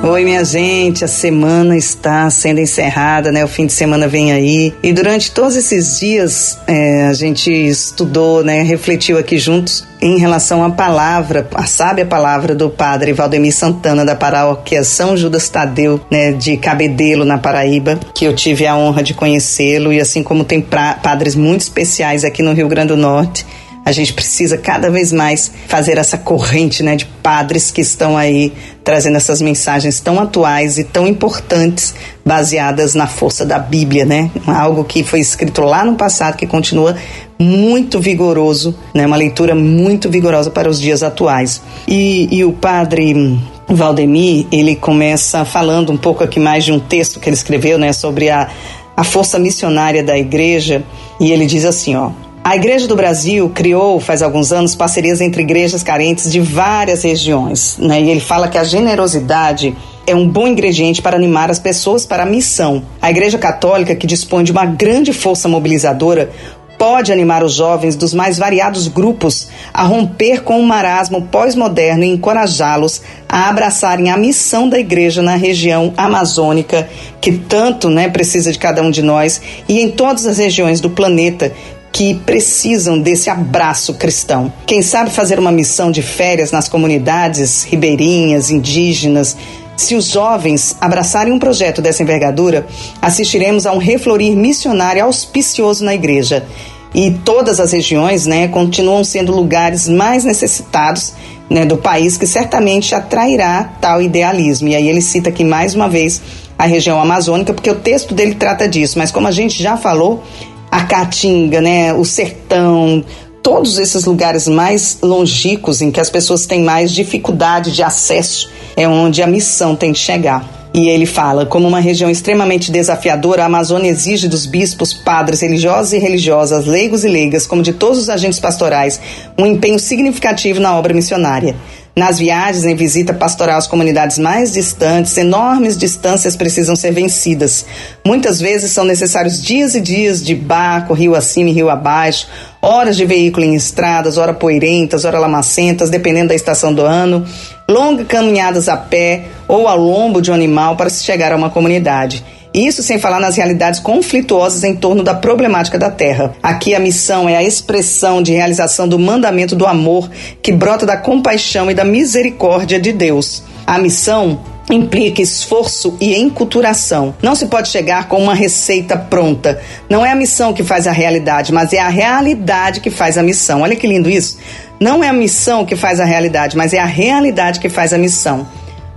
Oi, minha gente, a semana está sendo encerrada, né? O fim de semana vem aí. E durante todos esses dias é, a gente estudou, né? Refletiu aqui juntos em relação à palavra, a sábia palavra do padre Valdemir Santana, da paróquia São Judas Tadeu, né? De Cabedelo, na Paraíba, que eu tive a honra de conhecê-lo. E assim como tem padres muito especiais aqui no Rio Grande do Norte a gente precisa cada vez mais fazer essa corrente né, de padres que estão aí trazendo essas mensagens tão atuais e tão importantes, baseadas na força da Bíblia, né? Algo que foi escrito lá no passado que continua muito vigoroso, né? Uma leitura muito vigorosa para os dias atuais. E, e o padre Valdemir, ele começa falando um pouco aqui mais de um texto que ele escreveu, né? Sobre a, a força missionária da igreja. E ele diz assim, ó. A Igreja do Brasil criou, faz alguns anos, parcerias entre igrejas carentes de várias regiões. Né? E ele fala que a generosidade é um bom ingrediente para animar as pessoas para a missão. A Igreja Católica, que dispõe de uma grande força mobilizadora, pode animar os jovens dos mais variados grupos a romper com o marasmo pós-moderno e encorajá-los a abraçarem a missão da igreja na região amazônica, que tanto né, precisa de cada um de nós, e em todas as regiões do planeta que precisam desse abraço cristão. Quem sabe fazer uma missão de férias nas comunidades ribeirinhas, indígenas, se os jovens abraçarem um projeto dessa envergadura, assistiremos a um reflorir missionário auspicioso na igreja. E todas as regiões né, continuam sendo lugares mais necessitados né, do país, que certamente atrairá tal idealismo. E aí ele cita aqui mais uma vez a região amazônica, porque o texto dele trata disso. Mas como a gente já falou, a Caatinga, né, o sertão, todos esses lugares mais longínquos em que as pessoas têm mais dificuldade de acesso é onde a missão tem de chegar. E ele fala: como uma região extremamente desafiadora, a Amazônia exige dos bispos, padres, religiosos e religiosas, leigos e leigas, como de todos os agentes pastorais, um empenho significativo na obra missionária. Nas viagens em visita pastoral às comunidades mais distantes, enormes distâncias precisam ser vencidas. Muitas vezes são necessários dias e dias de barco, rio acima e rio abaixo, horas de veículo em estradas, ora poeirentas, ora lamacentas, dependendo da estação do ano, longas caminhadas a pé ou ao lombo de um animal para se chegar a uma comunidade. Isso sem falar nas realidades conflituosas em torno da problemática da terra. Aqui a missão é a expressão de realização do mandamento do amor que brota da compaixão e da misericórdia de Deus. A missão implica esforço e enculturação. Não se pode chegar com uma receita pronta. Não é a missão que faz a realidade, mas é a realidade que faz a missão. Olha que lindo isso. Não é a missão que faz a realidade, mas é a realidade que faz a missão.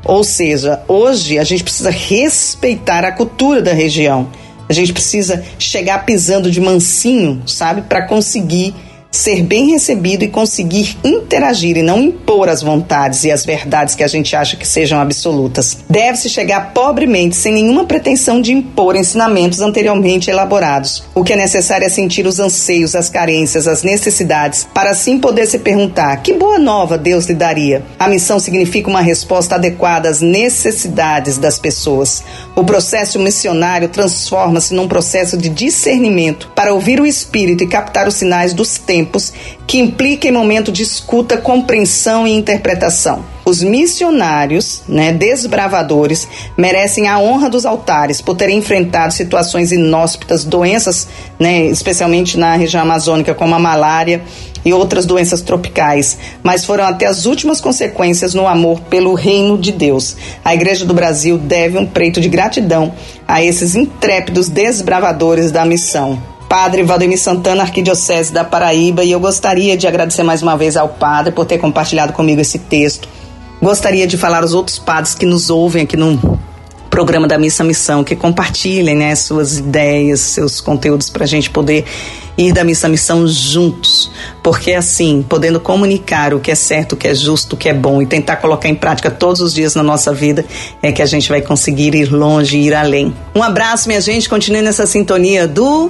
Ou seja, hoje a gente precisa respeitar a cultura da região. A gente precisa chegar pisando de mansinho, sabe, para conseguir ser bem recebido e conseguir interagir e não impor as vontades e as verdades que a gente acha que sejam absolutas. Deve-se chegar pobremente, sem nenhuma pretensão de impor ensinamentos anteriormente elaborados. O que é necessário é sentir os anseios, as carências, as necessidades, para assim poder se perguntar: que boa nova Deus lhe daria? A missão significa uma resposta adequada às necessidades das pessoas. O processo missionário transforma-se num processo de discernimento para ouvir o Espírito e captar os sinais dos tempos tempos que implica em momento de escuta, compreensão e interpretação. Os missionários, né, desbravadores, merecem a honra dos altares por terem enfrentado situações inóspitas, doenças, né, especialmente na região amazônica, como a malária e outras doenças tropicais, mas foram até as últimas consequências no amor pelo reino de Deus. A Igreja do Brasil deve um preito de gratidão a esses intrépidos desbravadores da missão. Padre Valdemir Santana, Arquidiocese da Paraíba, e eu gostaria de agradecer mais uma vez ao Padre por ter compartilhado comigo esse texto. Gostaria de falar aos outros padres que nos ouvem aqui no programa da Missa Missão, que compartilhem né, suas ideias, seus conteúdos para a gente poder ir da Missa Missão juntos. Porque assim, podendo comunicar o que é certo, o que é justo, o que é bom e tentar colocar em prática todos os dias na nossa vida, é que a gente vai conseguir ir longe ir além. Um abraço, minha gente. Continue nessa sintonia do